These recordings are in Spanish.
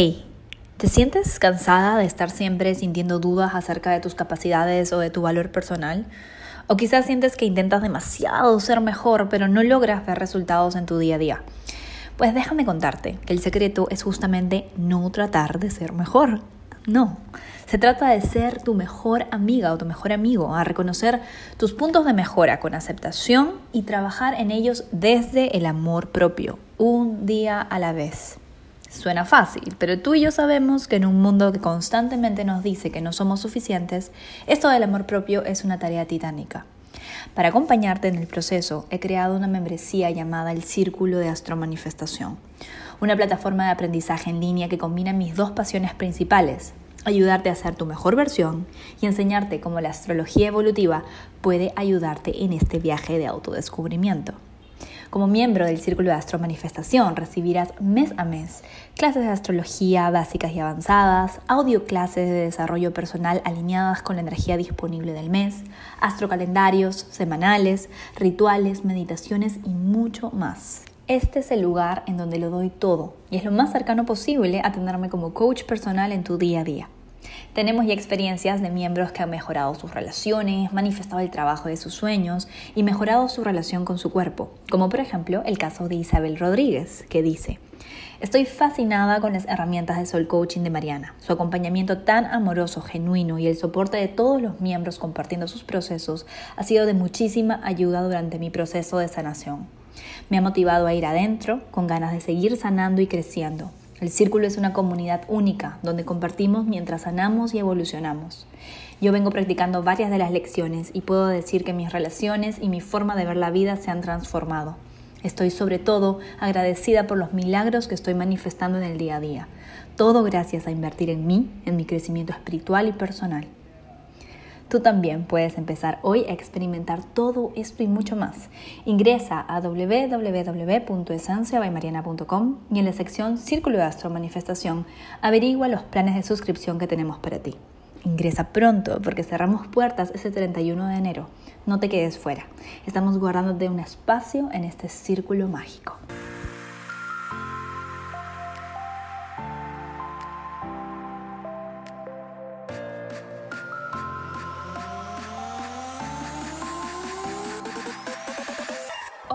Hey, ¿te sientes cansada de estar siempre sintiendo dudas acerca de tus capacidades o de tu valor personal? O quizás sientes que intentas demasiado ser mejor, pero no logras ver resultados en tu día a día. Pues déjame contarte que el secreto es justamente no tratar de ser mejor. No, se trata de ser tu mejor amiga o tu mejor amigo, a reconocer tus puntos de mejora con aceptación y trabajar en ellos desde el amor propio, un día a la vez. Suena fácil, pero tú y yo sabemos que en un mundo que constantemente nos dice que no somos suficientes, esto del amor propio es una tarea titánica. Para acompañarte en el proceso, he creado una membresía llamada el Círculo de Astromanifestación, una plataforma de aprendizaje en línea que combina mis dos pasiones principales, ayudarte a ser tu mejor versión y enseñarte cómo la astrología evolutiva puede ayudarte en este viaje de autodescubrimiento. Como miembro del Círculo de Astro Manifestación recibirás mes a mes clases de astrología básicas y avanzadas, audio clases de desarrollo personal alineadas con la energía disponible del mes, astrocalendarios semanales, rituales, meditaciones y mucho más. Este es el lugar en donde lo doy todo y es lo más cercano posible a tenerme como coach personal en tu día a día. Tenemos ya experiencias de miembros que han mejorado sus relaciones, manifestado el trabajo de sus sueños y mejorado su relación con su cuerpo, como por ejemplo el caso de Isabel Rodríguez, que dice, Estoy fascinada con las herramientas de Soul Coaching de Mariana, su acompañamiento tan amoroso, genuino y el soporte de todos los miembros compartiendo sus procesos ha sido de muchísima ayuda durante mi proceso de sanación. Me ha motivado a ir adentro con ganas de seguir sanando y creciendo, el círculo es una comunidad única donde compartimos mientras sanamos y evolucionamos. Yo vengo practicando varias de las lecciones y puedo decir que mis relaciones y mi forma de ver la vida se han transformado. Estoy sobre todo agradecida por los milagros que estoy manifestando en el día a día. Todo gracias a invertir en mí, en mi crecimiento espiritual y personal. Tú también puedes empezar hoy a experimentar todo esto y mucho más. Ingresa a www.esenciabaymariana.com y en la sección Círculo de Astro Manifestación averigua los planes de suscripción que tenemos para ti. Ingresa pronto porque cerramos puertas ese 31 de enero. No te quedes fuera. Estamos guardándote un espacio en este círculo mágico.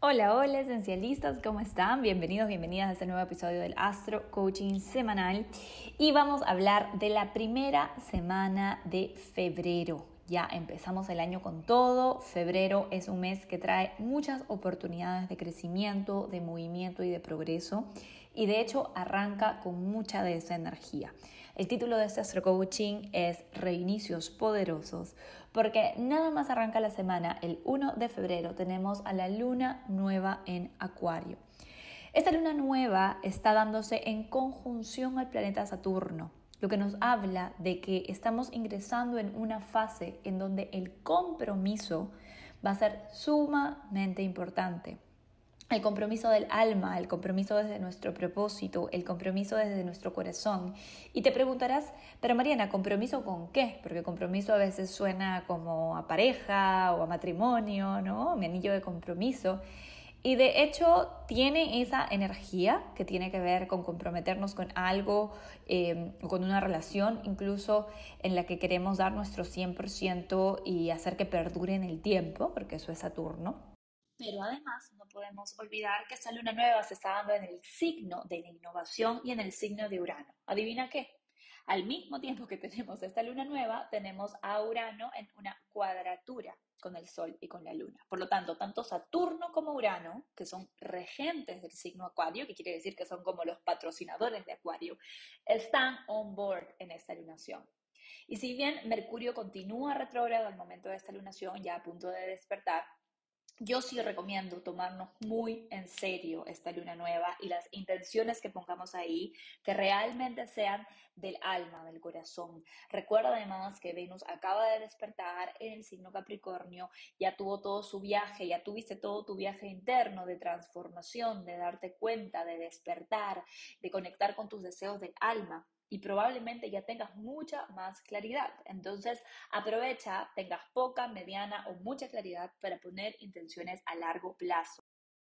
Hola, hola esencialistas, ¿cómo están? Bienvenidos, bienvenidas a este nuevo episodio del Astro Coaching Semanal y vamos a hablar de la primera semana de febrero. Ya empezamos el año con todo, febrero es un mes que trae muchas oportunidades de crecimiento, de movimiento y de progreso y de hecho arranca con mucha de esa energía. El título de este Astro Coaching es Reinicios Poderosos porque nada más arranca la semana, el 1 de febrero tenemos a la luna nueva en Acuario. Esta luna nueva está dándose en conjunción al planeta Saturno, lo que nos habla de que estamos ingresando en una fase en donde el compromiso va a ser sumamente importante el compromiso del alma, el compromiso desde nuestro propósito, el compromiso desde nuestro corazón. Y te preguntarás, pero Mariana, ¿compromiso con qué? Porque compromiso a veces suena como a pareja o a matrimonio, ¿no? Mi anillo de compromiso. Y de hecho tiene esa energía que tiene que ver con comprometernos con algo, eh, con una relación, incluso en la que queremos dar nuestro 100% y hacer que perdure en el tiempo, porque eso es Saturno. Pero además no podemos olvidar que esta luna nueva se está dando en el signo de la innovación y en el signo de Urano. ¿Adivina qué? Al mismo tiempo que tenemos esta luna nueva, tenemos a Urano en una cuadratura con el Sol y con la Luna. Por lo tanto, tanto Saturno como Urano, que son regentes del signo Acuario, que quiere decir que son como los patrocinadores de Acuario, están on board en esta lunación. Y si bien Mercurio continúa retrógrado al momento de esta lunación, ya a punto de despertar, yo sí recomiendo tomarnos muy en serio esta luna nueva y las intenciones que pongamos ahí, que realmente sean del alma, del corazón. Recuerda además que Venus acaba de despertar en el signo Capricornio, ya tuvo todo su viaje, ya tuviste todo tu viaje interno de transformación, de darte cuenta, de despertar, de conectar con tus deseos del alma y probablemente ya tengas mucha más claridad. Entonces, aprovecha, tengas poca, mediana o mucha claridad para poner intenciones a largo plazo.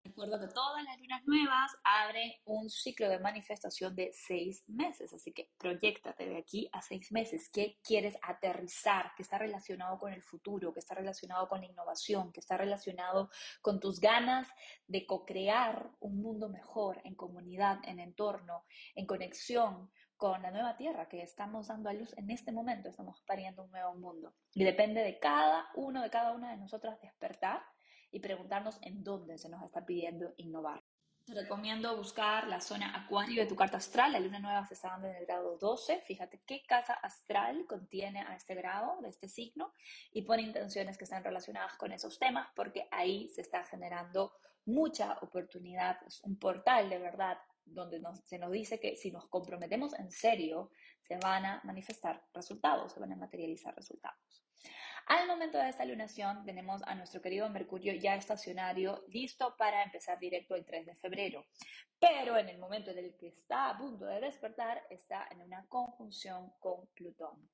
Recuerdo que todas las lunas nuevas abren un ciclo de manifestación de seis meses, así que proyectate de aquí a seis meses. ¿Qué quieres aterrizar? ¿Qué está relacionado con el futuro? ¿Qué está relacionado con la innovación? ¿Qué está relacionado con tus ganas de co-crear un mundo mejor en comunidad, en entorno, en conexión con la nueva tierra que estamos dando a luz en este momento? Estamos pariendo un nuevo mundo. Y depende de cada uno, de cada una de nosotras despertar y preguntarnos en dónde se nos está pidiendo innovar. Te recomiendo buscar la zona acuario de tu carta astral. La luna nueva se está dando en el grado 12. Fíjate qué casa astral contiene a este grado, de este signo, y pon intenciones que estén relacionadas con esos temas, porque ahí se está generando mucha oportunidad. Es un portal de verdad donde se nos dice que si nos comprometemos en serio, se van a manifestar resultados, se van a materializar resultados. Al momento de esta lunación tenemos a nuestro querido Mercurio ya estacionario, listo para empezar directo el 3 de febrero. Pero en el momento en el que está a punto de despertar, está en una conjunción con Plutón.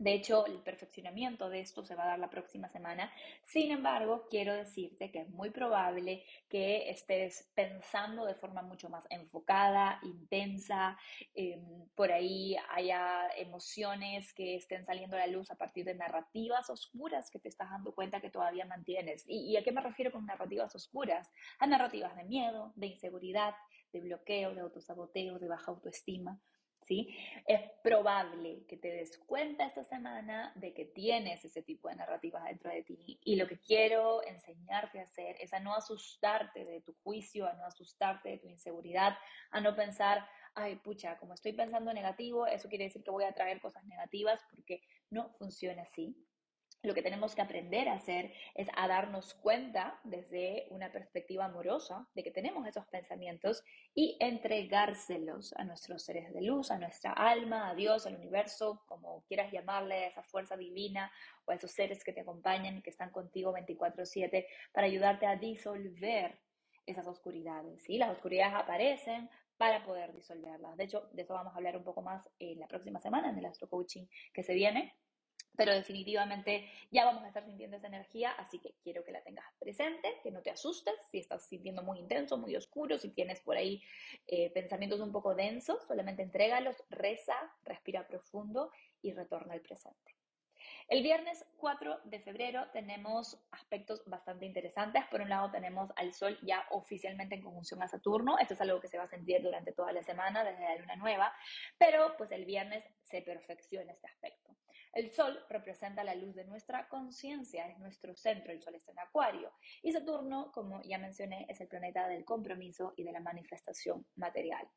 De hecho, el perfeccionamiento de esto se va a dar la próxima semana. Sin embargo, quiero decirte que es muy probable que estés pensando de forma mucho más enfocada, intensa, em, por ahí haya emociones que estén saliendo a la luz a partir de narrativas oscuras que te estás dando cuenta que todavía mantienes. ¿Y, y a qué me refiero con narrativas oscuras? A narrativas de miedo, de inseguridad, de bloqueo, de autosaboteo, de baja autoestima. Es probable que te des cuenta esta semana de que tienes ese tipo de narrativas dentro de ti y lo que quiero enseñarte a hacer es a no asustarte de tu juicio, a no asustarte de tu inseguridad, a no pensar, ay, pucha, como estoy pensando negativo, eso quiere decir que voy a traer cosas negativas porque no funciona así. Lo que tenemos que aprender a hacer es a darnos cuenta desde una perspectiva amorosa de que tenemos esos pensamientos y entregárselos a nuestros seres de luz, a nuestra alma, a Dios, al universo, como quieras llamarle, a esa fuerza divina o a esos seres que te acompañan que están contigo 24/7 para ayudarte a disolver esas oscuridades. ¿sí? Las oscuridades aparecen para poder disolverlas. De hecho, de eso vamos a hablar un poco más en la próxima semana en el Astro Coaching que se viene pero definitivamente ya vamos a estar sintiendo esa energía, así que quiero que la tengas presente, que no te asustes si estás sintiendo muy intenso, muy oscuro, si tienes por ahí eh, pensamientos un poco densos, solamente entrégalos, reza, respira profundo y retorna al presente. El viernes 4 de febrero tenemos aspectos bastante interesantes. Por un lado tenemos al Sol ya oficialmente en conjunción a Saturno. Esto es algo que se va a sentir durante toda la semana, desde la luna nueva, pero pues el viernes se perfecciona este aspecto. El Sol representa la luz de nuestra conciencia, es nuestro centro, el Sol está en Acuario. Y Saturno, como ya mencioné, es el planeta del compromiso y de la manifestación material.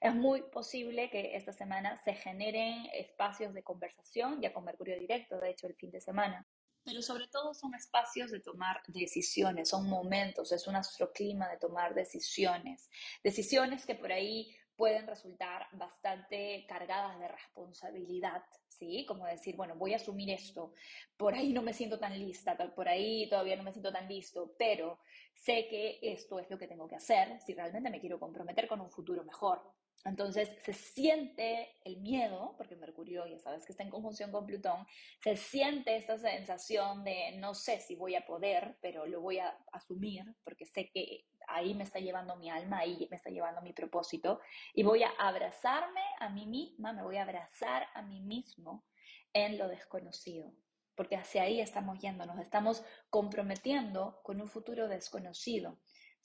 Es muy posible que esta semana se generen espacios de conversación, ya con Mercurio directo, de hecho, el fin de semana. Pero sobre todo son espacios de tomar decisiones, son momentos, es un astroclima de tomar decisiones. Decisiones que por ahí pueden resultar bastante cargadas de responsabilidad, ¿sí? Como decir, bueno, voy a asumir esto, por ahí no me siento tan lista, por ahí todavía no me siento tan listo, pero sé que esto es lo que tengo que hacer si realmente me quiero comprometer con un futuro mejor. Entonces se siente el miedo, porque Mercurio ya sabes que está en conjunción con Plutón, se siente esta sensación de no sé si voy a poder, pero lo voy a asumir porque sé que ahí me está llevando mi alma, ahí me está llevando mi propósito y voy a abrazarme a mí misma, me voy a abrazar a mí mismo en lo desconocido, porque hacia ahí estamos yendo, nos estamos comprometiendo con un futuro desconocido.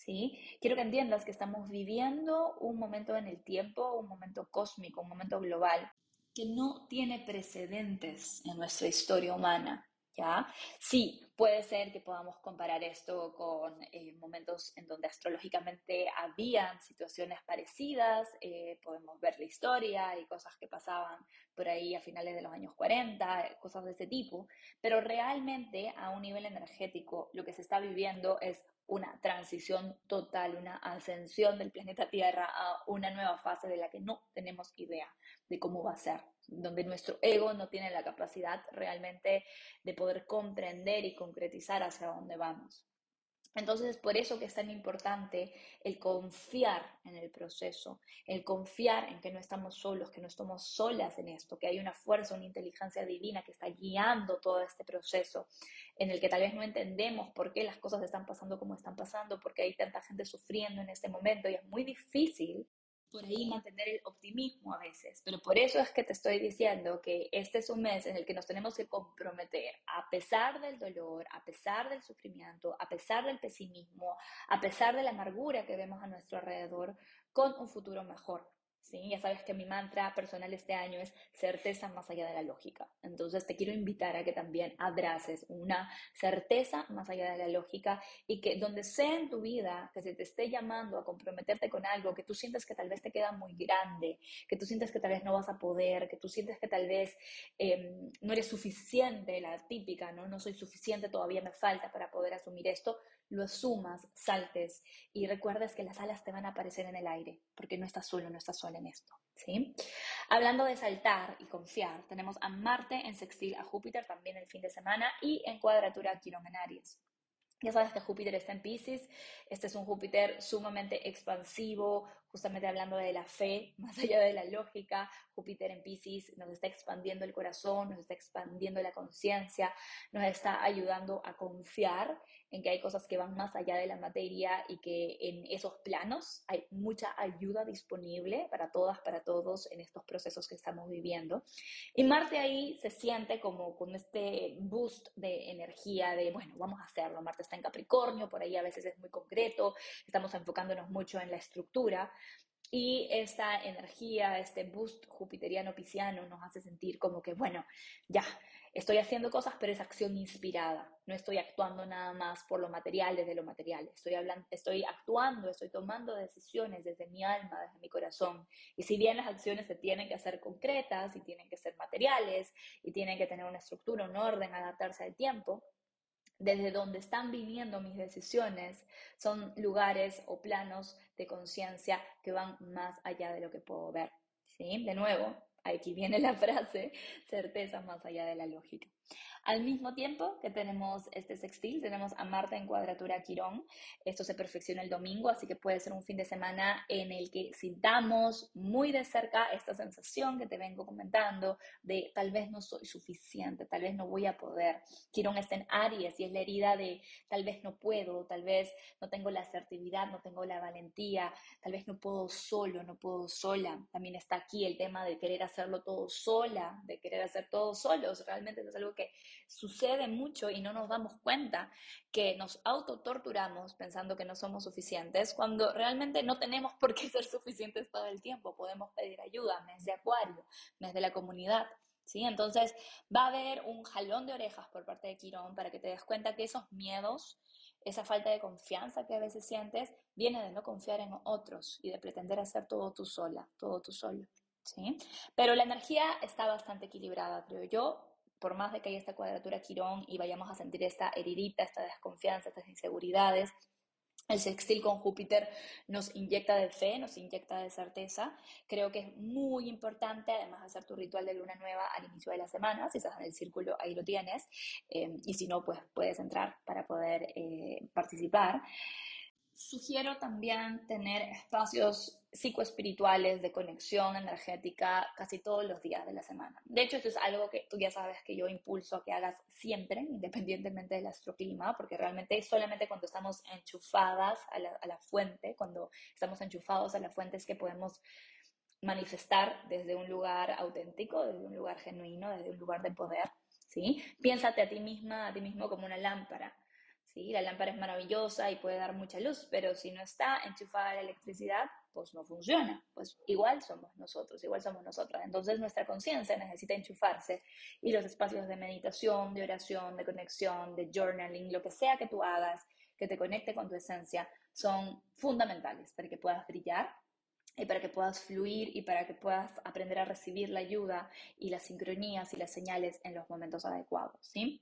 ¿Sí? Quiero que entiendas que estamos viviendo un momento en el tiempo, un momento cósmico, un momento global, que no tiene precedentes en nuestra historia humana. ¿Ya? Sí, puede ser que podamos comparar esto con eh, momentos en donde astrológicamente habían situaciones parecidas, eh, podemos ver la historia y cosas que pasaban por ahí a finales de los años 40, cosas de ese tipo, pero realmente a un nivel energético lo que se está viviendo es una transición total, una ascensión del planeta Tierra a una nueva fase de la que no tenemos idea de cómo va a ser, donde nuestro ego no tiene la capacidad realmente de poder comprender y concretizar hacia dónde vamos. Entonces es por eso que es tan importante el confiar en el proceso, el confiar en que no estamos solos, que no estamos solas en esto, que hay una fuerza, una inteligencia divina que está guiando todo este proceso, en el que tal vez no entendemos por qué las cosas están pasando como están pasando, porque hay tanta gente sufriendo en este momento y es muy difícil por ahí mantener el optimismo a veces. Pero por eso es que te estoy diciendo que este es un mes en el que nos tenemos que comprometer, a pesar del dolor, a pesar del sufrimiento, a pesar del pesimismo, a pesar de la amargura que vemos a nuestro alrededor, con un futuro mejor. ¿Sí? Ya sabes que mi mantra personal este año es certeza más allá de la lógica. Entonces te quiero invitar a que también abraces una certeza más allá de la lógica y que donde sea en tu vida que se te esté llamando a comprometerte con algo que tú sientes que tal vez te queda muy grande, que tú sientes que tal vez no vas a poder, que tú sientes que tal vez em, no eres suficiente, la típica, ¿no? No soy suficiente, todavía me falta para poder asumir esto, lo asumas, saltes y recuerdes que las alas te van a aparecer en el aire, porque no estás solo, no estás sola en esto, ¿sí? Hablando de saltar y confiar, tenemos a Marte en sextil a Júpiter también el fin de semana y en cuadratura a Quirón en Aries. Ya sabes que Júpiter está en Pisces, este es un Júpiter sumamente expansivo, justamente hablando de la fe, más allá de la lógica, Júpiter en Pisces nos está expandiendo el corazón, nos está expandiendo la conciencia, nos está ayudando a confiar en que hay cosas que van más allá de la materia y que en esos planos hay mucha ayuda disponible para todas, para todos en estos procesos que estamos viviendo. Y Marte ahí se siente como con este boost de energía de, bueno, vamos a hacerlo, Marte en Capricornio, por ahí a veces es muy concreto, estamos enfocándonos mucho en la estructura. Y esta energía, este boost jupiteriano pisciano nos hace sentir como que, bueno, ya, estoy haciendo cosas, pero es acción inspirada. No estoy actuando nada más por lo material, desde lo material. Estoy, hablando, estoy actuando, estoy tomando decisiones desde mi alma, desde mi corazón. Y si bien las acciones se tienen que hacer concretas y tienen que ser materiales y tienen que tener una estructura, un orden, adaptarse al tiempo, desde donde están viniendo mis decisiones son lugares o planos de conciencia que van más allá de lo que puedo ver. ¿Sí? De nuevo, aquí viene la frase, certeza más allá de la lógica. Al mismo tiempo que tenemos este sextil, tenemos a Marta en cuadratura Quirón. Esto se perfecciona el domingo, así que puede ser un fin de semana en el que sintamos muy de cerca esta sensación que te vengo comentando de tal vez no soy suficiente, tal vez no voy a poder. Quirón está en Aries y es la herida de tal vez no puedo, tal vez no tengo la asertividad, no tengo la valentía, tal vez no puedo solo, no puedo sola. También está aquí el tema de querer hacerlo todo sola, de querer hacer todo solos. Realmente es algo que sucede mucho y no nos damos cuenta que nos autotorturamos pensando que no somos suficientes cuando realmente no tenemos por qué ser suficientes todo el tiempo. Podemos pedir ayuda, mes de acuario, mes de la comunidad. ¿Sí? Entonces va a haber un jalón de orejas por parte de Quirón para que te des cuenta que esos miedos, esa falta de confianza que a veces sientes, viene de no confiar en otros y de pretender hacer todo tú sola, todo tú solo. ¿sí? Pero la energía está bastante equilibrada, creo yo por más de que haya esta cuadratura Quirón y vayamos a sentir esta heridita, esta desconfianza, estas inseguridades, el sextil con Júpiter nos inyecta de fe, nos inyecta de certeza. Creo que es muy importante, además de hacer tu ritual de luna nueva al inicio de la semana. Si estás en el círculo, ahí lo tienes. Eh, y si no, pues puedes entrar para poder eh, participar. Sugiero también tener espacios psicoespirituales de conexión energética casi todos los días de la semana. De hecho, esto es algo que tú ya sabes que yo impulso a que hagas siempre, independientemente del astroclima, porque realmente es solamente cuando estamos enchufadas a la, a la fuente, cuando estamos enchufados a la fuente es que podemos manifestar desde un lugar auténtico, desde un lugar genuino, desde un lugar de poder. ¿sí? Piénsate a ti misma, a ti mismo como una lámpara. ¿Sí? La lámpara es maravillosa y puede dar mucha luz, pero si no está enchufada la electricidad, pues no funciona. Pues igual somos nosotros, igual somos nosotras. Entonces nuestra conciencia necesita enchufarse y los espacios de meditación, de oración, de conexión, de journaling, lo que sea que tú hagas, que te conecte con tu esencia, son fundamentales para que puedas brillar y para que puedas fluir y para que puedas aprender a recibir la ayuda y las sincronías y las señales en los momentos adecuados, ¿sí?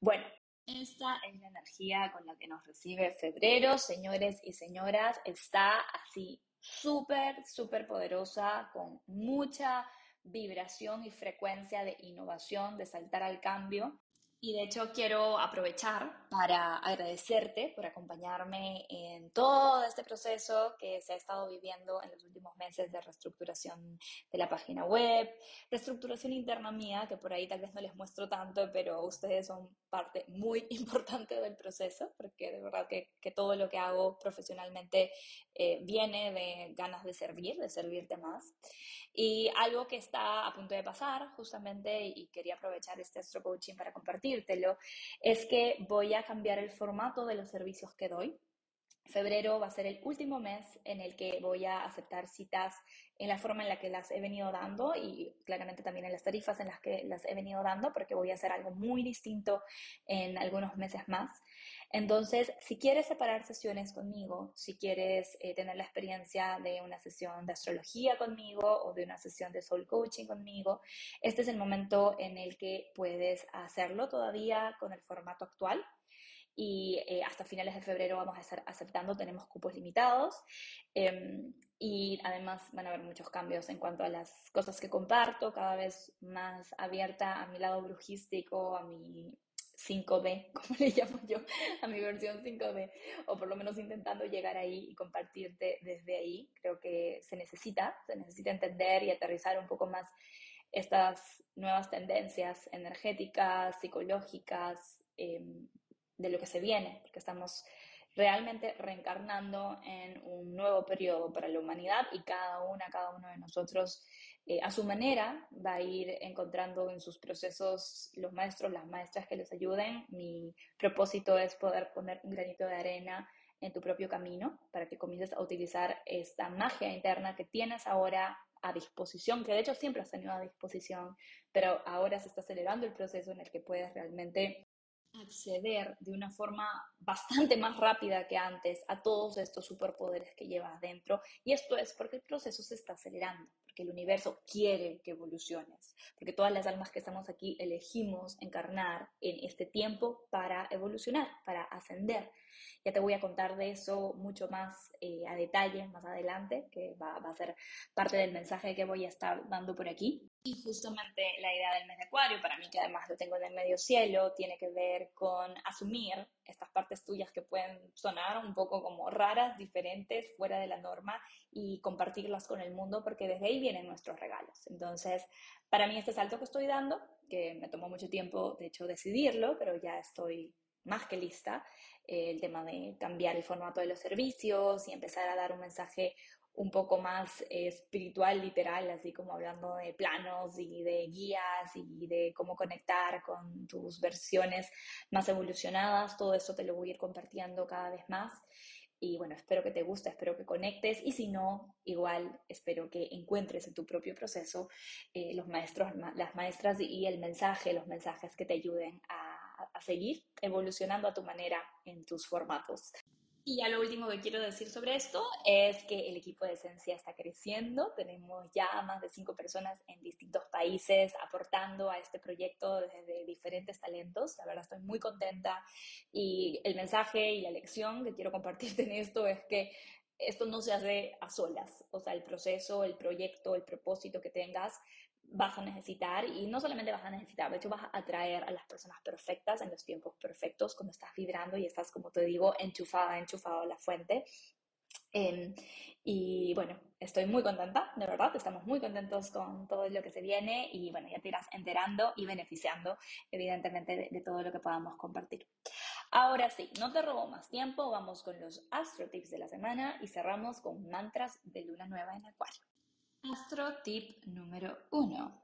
Bueno, esta es la energía con la que nos recibe febrero, señores y señoras, está así súper, súper poderosa, con mucha vibración y frecuencia de innovación, de saltar al cambio. Y de hecho quiero aprovechar para agradecerte por acompañarme en todo este proceso que se ha estado viviendo en los últimos meses de reestructuración de la página web, reestructuración interna mía, que por ahí tal vez no les muestro tanto, pero ustedes son parte muy importante del proceso, porque de verdad que, que todo lo que hago profesionalmente eh, viene de ganas de servir, de servirte más. Y algo que está a punto de pasar justamente, y quería aprovechar este astro coaching para compartir, es que voy a cambiar el formato de los servicios que doy. Febrero va a ser el último mes en el que voy a aceptar citas en la forma en la que las he venido dando y claramente también en las tarifas en las que las he venido dando porque voy a hacer algo muy distinto en algunos meses más. Entonces, si quieres separar sesiones conmigo, si quieres eh, tener la experiencia de una sesión de astrología conmigo o de una sesión de soul coaching conmigo, este es el momento en el que puedes hacerlo todavía con el formato actual y eh, hasta finales de febrero vamos a estar aceptando, tenemos cupos limitados em, y además van a haber muchos cambios en cuanto a las cosas que comparto, cada vez más abierta a mi lado brujístico, a mi 5D, como le llamo yo, a mi versión 5D, o por lo menos intentando llegar ahí y compartirte desde ahí. Creo que se necesita, se necesita entender y aterrizar un poco más estas nuevas tendencias energéticas, psicológicas, eh, de lo que se viene, porque estamos realmente reencarnando en un nuevo periodo para la humanidad y cada una, cada uno de nosotros eh, a su manera va a ir encontrando en sus procesos los maestros, las maestras que les ayuden. Mi propósito es poder poner un granito de arena en tu propio camino para que comiences a utilizar esta magia interna que tienes ahora a disposición, que de hecho siempre has tenido a disposición, pero ahora se está acelerando el proceso en el que puedes realmente acceder de una forma bastante más rápida que antes a todos estos superpoderes que llevas dentro. Y esto es porque el proceso se está acelerando, porque el universo quiere que evoluciones, porque todas las almas que estamos aquí elegimos encarnar en este tiempo para evolucionar, para ascender. Ya te voy a contar de eso mucho más eh, a detalle más adelante, que va, va a ser parte del mensaje que voy a estar dando por aquí. Y justamente la idea del mes de Acuario, para mí que además lo tengo en el medio cielo, tiene que ver con asumir estas partes tuyas que pueden sonar un poco como raras, diferentes, fuera de la norma y compartirlas con el mundo porque desde ahí vienen nuestros regalos. Entonces, para mí este salto que estoy dando, que me tomó mucho tiempo de hecho decidirlo, pero ya estoy más que lista, eh, el tema de cambiar el formato de los servicios y empezar a dar un mensaje un poco más espiritual, literal, así como hablando de planos y de guías y de cómo conectar con tus versiones más evolucionadas. Todo eso te lo voy a ir compartiendo cada vez más. Y bueno, espero que te guste, espero que conectes y si no, igual espero que encuentres en tu propio proceso eh, los maestros, las maestras y el mensaje, los mensajes que te ayuden a, a seguir evolucionando a tu manera en tus formatos. Y ya lo último que quiero decir sobre esto es que el equipo de Esencia está creciendo. Tenemos ya más de cinco personas en distintos países aportando a este proyecto desde diferentes talentos. La verdad estoy muy contenta y el mensaje y la lección que quiero compartirte en esto es que esto no se hace a solas. O sea, el proceso, el proyecto, el propósito que tengas vas a necesitar y no solamente vas a necesitar, de hecho vas a atraer a las personas perfectas en los tiempos perfectos cuando estás vibrando y estás, como te digo, enchufada, enchufado a la fuente. Em, y bueno, estoy muy contenta, de verdad, estamos muy contentos con todo lo que se viene y bueno, ya te irás enterando y beneficiando evidentemente de, de todo lo que podamos compartir. Ahora sí, no te robo más tiempo, vamos con los astro tips de la semana y cerramos con mantras de luna nueva en Acuario. Astro tip número uno.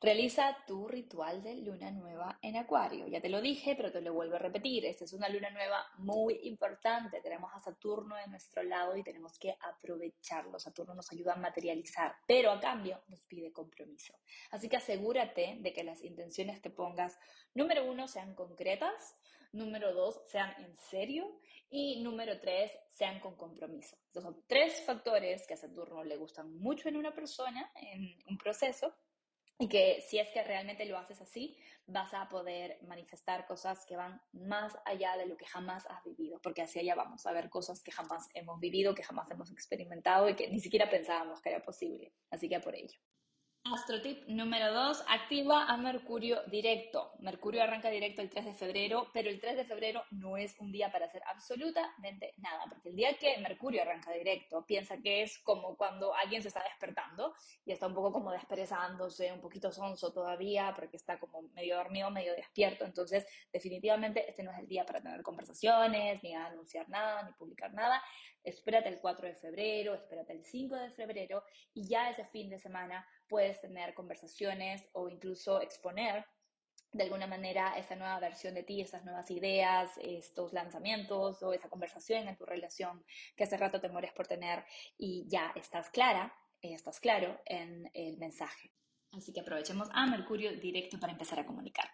Realiza tu ritual de luna nueva en Acuario. Ya te lo dije, pero te lo vuelvo a repetir. Esta es una luna nueva muy importante. Tenemos a Saturno de nuestro lado y tenemos que aprovecharlo. Saturno nos ayuda a materializar, pero a cambio nos pide compromiso. Así que asegúrate de que las intenciones que pongas, número uno, sean concretas, número dos, sean en serio y número tres, sean con compromiso. Estos son tres factores que a Saturno le gustan mucho en una persona, en un proceso y que si es que realmente lo haces así, vas a poder manifestar cosas que van más allá de lo que jamás has vivido, porque hacia allá vamos a ver cosas que jamás hemos vivido, que jamás hemos experimentado y que ni siquiera pensábamos que era posible. Así que por ello. Astrotip número 2, activa a Mercurio directo. Mercurio arranca directo el 3 de febrero, pero el 3 de febrero no es un día para hacer absolutamente nada, porque el día que Mercurio arranca directo, piensa que es como cuando alguien se está despertando y está un poco como desperezándose, un poquito sonso todavía, porque está como medio dormido, medio despierto. Entonces, definitivamente este no es el día para tener conversaciones, ni anunciar nada, ni publicar nada. Espérate el 4 de febrero, espérate el 5 de febrero y ya ese fin de semana puedes tener conversaciones o incluso exponer de alguna manera esta nueva versión de ti, estas nuevas ideas, estos lanzamientos o esa conversación en tu relación que hace rato te mueres por tener y ya estás clara, eh, estás claro en el mensaje. Así que aprovechemos a Mercurio directo para empezar a comunicar.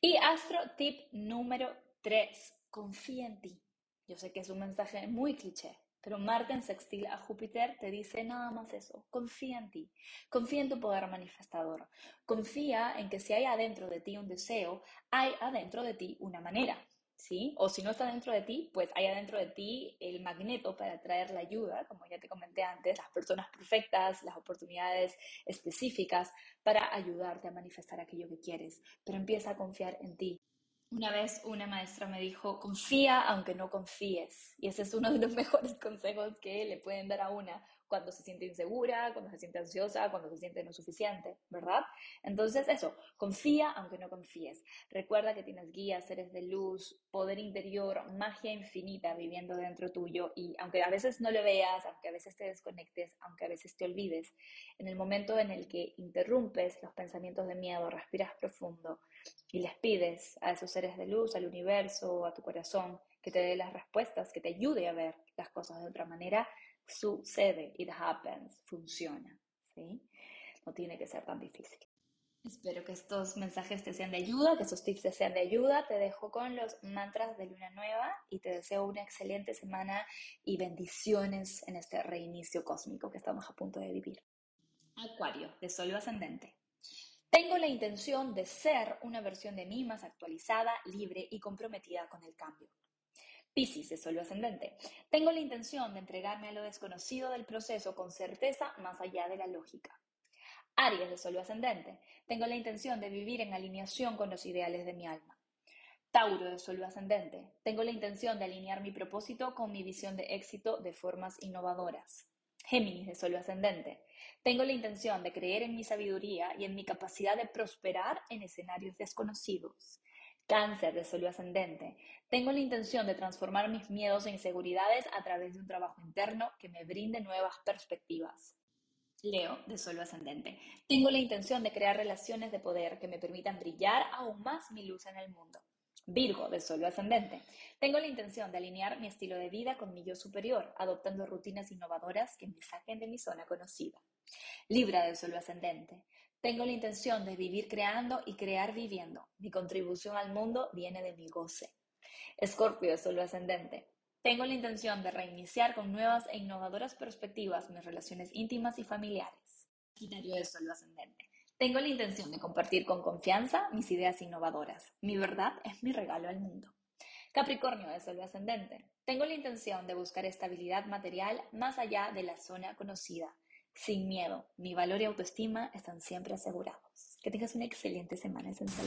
Y astro tip número 3, confía en ti. Yo sé que es un mensaje muy cliché, pero Marte en sextil a Júpiter te dice nada más eso, confía en ti, confía en tu poder manifestador, confía en que si hay adentro de ti un deseo, hay adentro de ti una manera. ¿Sí? O si no está dentro de ti, pues hay adentro de ti el magneto para traer la ayuda, como ya te comenté antes, las personas perfectas, las oportunidades específicas para ayudarte a manifestar aquello que quieres. Pero empieza a confiar en ti. Una vez una maestra me dijo, confía aunque no confíes. Y ese es uno de los mejores consejos que le pueden dar a una cuando se siente insegura, cuando se siente ansiosa, cuando se siente no suficiente, ¿verdad? Entonces eso, confía aunque no confíes. Recuerda que tienes guías, seres de luz, poder interior, magia infinita viviendo dentro tuyo y aunque a veces no lo veas, aunque a veces te desconectes, aunque a veces te olvides, en el momento en el que interrumpes los pensamientos de miedo, respiras profundo y les pides a esos seres de luz, al universo, a tu corazón, que te dé las respuestas, que te ayude a ver las cosas de otra manera, sucede, it happens, funciona, ¿sí? No tiene que ser tan difícil. Espero que estos mensajes te sean de ayuda, que estos tips te sean de ayuda. Te dejo con los mantras de Luna Nueva y te deseo una excelente semana y bendiciones en este reinicio cósmico que estamos a punto de vivir. Acuario, de Sol ascendente. Tengo la intención de ser una versión de mí más actualizada, libre y comprometida con el cambio. Piscis de Sol ascendente. Tengo la intención de entregarme a lo desconocido del proceso con certeza más allá de la lógica. Aries de Sol ascendente. Tengo la intención de vivir en alineación con los ideales de mi alma. Tauro de Sol ascendente. Tengo la intención de alinear mi propósito con mi visión de éxito de formas innovadoras. Géminis de Sol ascendente. Tengo la intención de creer en mi sabiduría y en mi capacidad de prosperar en escenarios desconocidos. Cáncer de Sol ascendente. Tengo la intención de transformar mis miedos e inseguridades a través de un trabajo interno que me brinde nuevas perspectivas. Leo de Sol ascendente. Tengo la intención de crear relaciones de poder que me permitan brillar aún más mi luz en el mundo. Virgo de Sol ascendente. Tengo la intención de alinear mi estilo de vida con mi yo superior, adoptando rutinas innovadoras que me saquen de mi zona conocida. Libra de Sol ascendente. Tengo la intención de vivir creando y crear viviendo. Mi contribución al mundo viene de mi goce. Escorpio de Sol ascendente. Tengo la intención de reiniciar con nuevas e innovadoras perspectivas mis relaciones íntimas y familiares. Sagitario de Sol ascendente. Tengo la intención de compartir con confianza mis ideas innovadoras. Mi verdad es mi regalo al mundo. Capricornio de Sol ascendente. Tengo la intención de buscar estabilidad material más allá de la zona conocida sin miedo. Mi valor y autoestima están siempre asegurados. Que tengas una excelente semana esencial.